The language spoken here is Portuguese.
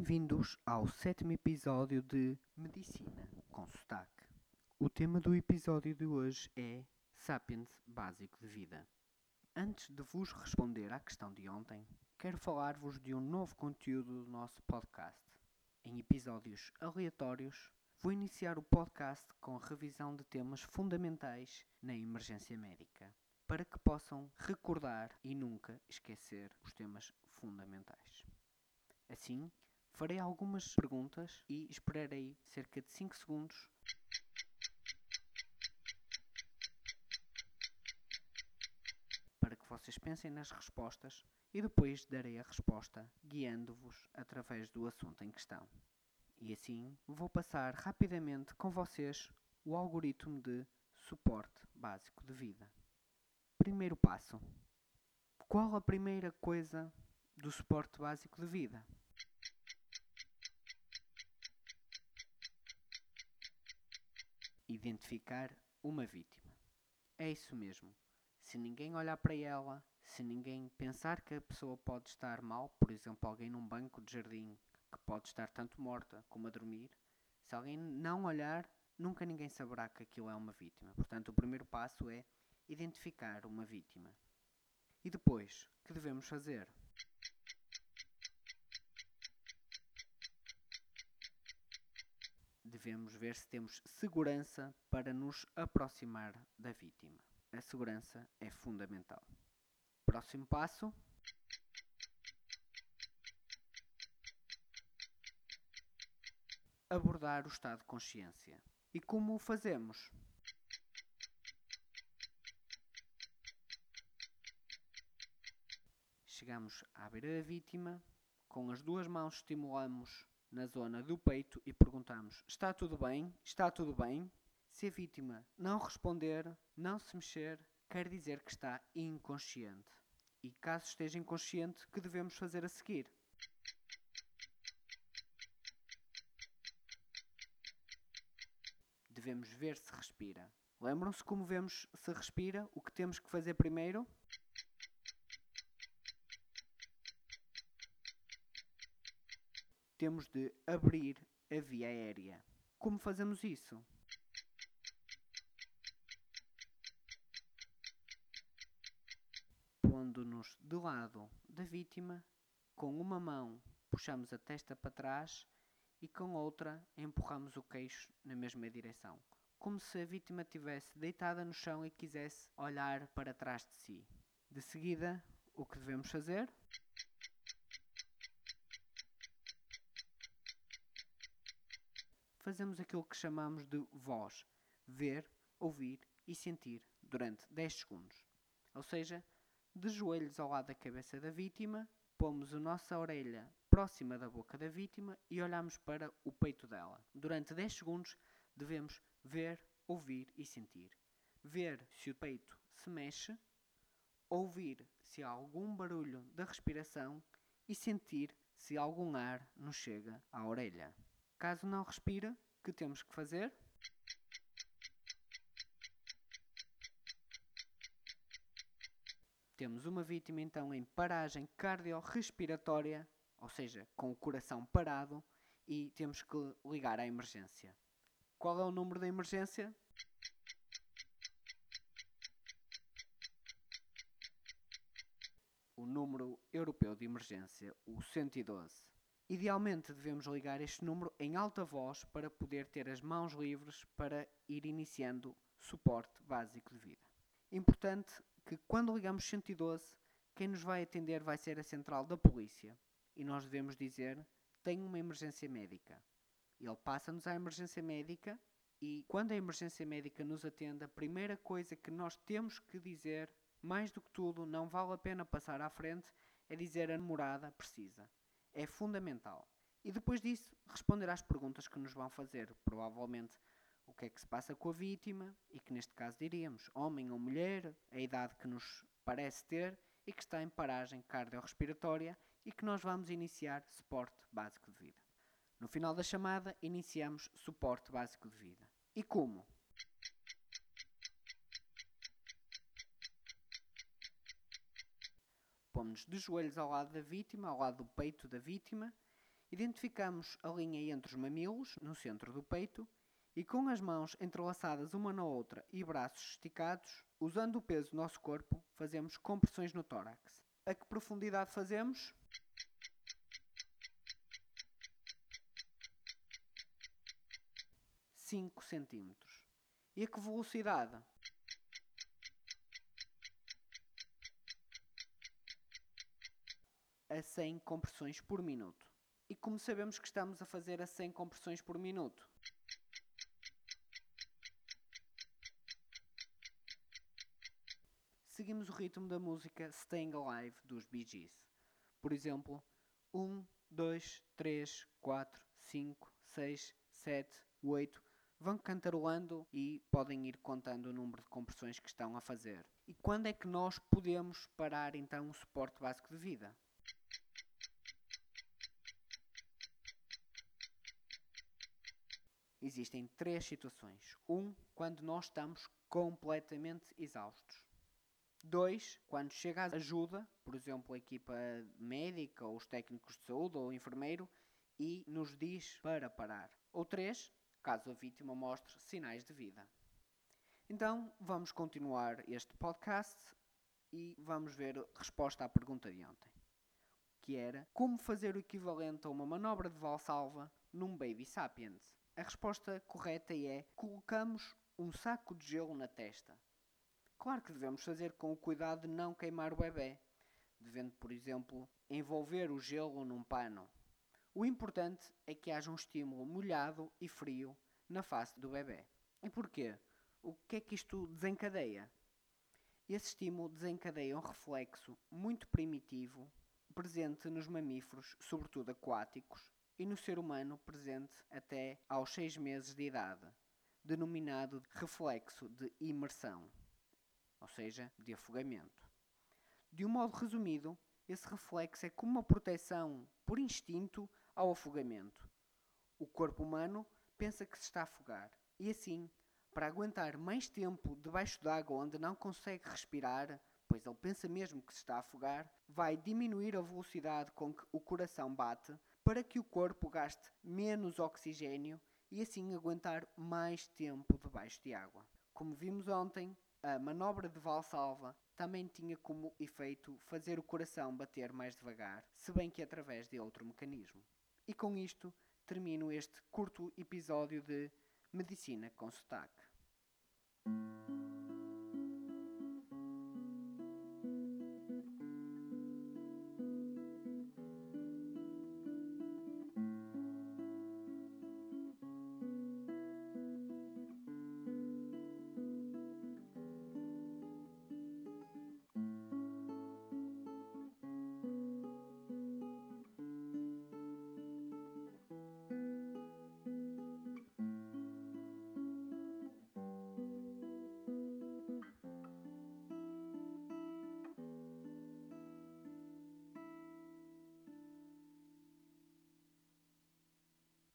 Bem-vindos ao sétimo episódio de Medicina com Sotaque. O tema do episódio de hoje é Sapiens Básico de Vida. Antes de vos responder à questão de ontem, quero falar-vos de um novo conteúdo do nosso podcast. Em episódios aleatórios, vou iniciar o podcast com revisão de temas fundamentais na emergência médica, para que possam recordar e nunca esquecer os temas fundamentais. Assim, farei algumas perguntas e esperarei cerca de 5 segundos para que vocês pensem nas respostas e depois darei a resposta guiando-vos através do assunto em questão. E assim vou passar rapidamente com vocês o algoritmo de suporte básico de vida. Primeiro passo: qual a primeira coisa do suporte básico de vida? Identificar uma vítima. É isso mesmo. Se ninguém olhar para ela, se ninguém pensar que a pessoa pode estar mal, por exemplo, alguém num banco de jardim que pode estar tanto morta como a dormir, se alguém não olhar, nunca ninguém saberá que aquilo é uma vítima. Portanto, o primeiro passo é identificar uma vítima. E depois, que devemos fazer? Devemos ver se temos segurança para nos aproximar da vítima. A segurança é fundamental. Próximo passo. Abordar o estado de consciência. E como o fazemos? Chegamos à beira da vítima, com as duas mãos estimulamos na zona do peito e perguntamos: Está tudo bem? Está tudo bem? Se a vítima não responder, não se mexer, quer dizer que está inconsciente. E caso esteja inconsciente, que devemos fazer a seguir? Devemos ver se respira. Lembram-se como vemos se respira? O que temos que fazer primeiro? Temos de abrir a via aérea. Como fazemos isso? Pondo-nos do lado da vítima, com uma mão puxamos a testa para trás e com outra empurramos o queixo na mesma direção, como se a vítima estivesse deitada no chão e quisesse olhar para trás de si. De seguida, o que devemos fazer? Fazemos aquilo que chamamos de voz, ver, ouvir e sentir durante 10 segundos. Ou seja, de joelhos ao lado da cabeça da vítima, pomos a nossa orelha próxima da boca da vítima e olhamos para o peito dela. Durante 10 segundos devemos ver, ouvir e sentir. Ver se o peito se mexe, ouvir se há algum barulho da respiração e sentir se algum ar nos chega à orelha. Caso não respira, o que temos que fazer? Temos uma vítima então em paragem cardiorrespiratória, ou seja, com o coração parado, e temos que ligar à emergência. Qual é o número da emergência? O número europeu de emergência, o 112. Idealmente devemos ligar este número em alta voz para poder ter as mãos livres para ir iniciando suporte básico de vida. Importante que quando ligamos 112, quem nos vai atender vai ser a central da polícia e nós devemos dizer: tenho uma emergência médica. Ele passa-nos à emergência médica e quando a emergência médica nos atende, a primeira coisa que nós temos que dizer, mais do que tudo, não vale a pena passar à frente, é dizer a namorada precisa. É fundamental. E depois disso, responder às perguntas que nos vão fazer. Provavelmente o que é que se passa com a vítima, e que neste caso diríamos homem ou mulher, a idade que nos parece ter e que está em paragem cardiorrespiratória e que nós vamos iniciar suporte básico de vida. No final da chamada, iniciamos suporte básico de vida. E como? Pomos-nos de joelhos ao lado da vítima, ao lado do peito da vítima, Identificamos a linha entre os mamilos, no centro do peito, e com as mãos entrelaçadas uma na outra e braços esticados, usando o peso do nosso corpo, fazemos compressões no tórax. A que profundidade fazemos? Cinco centímetros. E a que velocidade? A 100 compressões por minuto. E como sabemos que estamos a fazer a 100 compressões por minuto? Seguimos o ritmo da música Staying Alive dos Bee Gees. Por exemplo, 1, 2, 3, 4, 5, 6, 7, 8. Vão cantarolando e podem ir contando o número de compressões que estão a fazer. E quando é que nós podemos parar então o suporte básico de vida? Existem três situações. Um, quando nós estamos completamente exaustos. Dois, quando chega ajuda, por exemplo, a equipa médica, ou os técnicos de saúde, ou o enfermeiro, e nos diz para parar. Ou três, caso a vítima mostre sinais de vida. Então, vamos continuar este podcast e vamos ver a resposta à pergunta de ontem, que era como fazer o equivalente a uma manobra de valsalva num Baby Sapiens. A resposta correta é colocamos um saco de gelo na testa. Claro que devemos fazer com o cuidado de não queimar o bebê, devendo, por exemplo, envolver o gelo num pano. O importante é que haja um estímulo molhado e frio na face do bebê. E porquê? O que é que isto desencadeia? Esse estímulo desencadeia um reflexo muito primitivo presente nos mamíferos, sobretudo aquáticos, e no ser humano presente até aos 6 meses de idade, denominado reflexo de imersão, ou seja, de afogamento. De um modo resumido, esse reflexo é como uma proteção por instinto ao afogamento. O corpo humano pensa que se está a afogar e assim, para aguentar mais tempo debaixo d'água onde não consegue respirar, pois ele pensa mesmo que se está a afogar, vai diminuir a velocidade com que o coração bate para que o corpo gaste menos oxigênio e assim aguentar mais tempo debaixo de água. Como vimos ontem, a manobra de Valsalva também tinha como efeito fazer o coração bater mais devagar, se bem que através de outro mecanismo. E com isto termino este curto episódio de Medicina com Sotaque.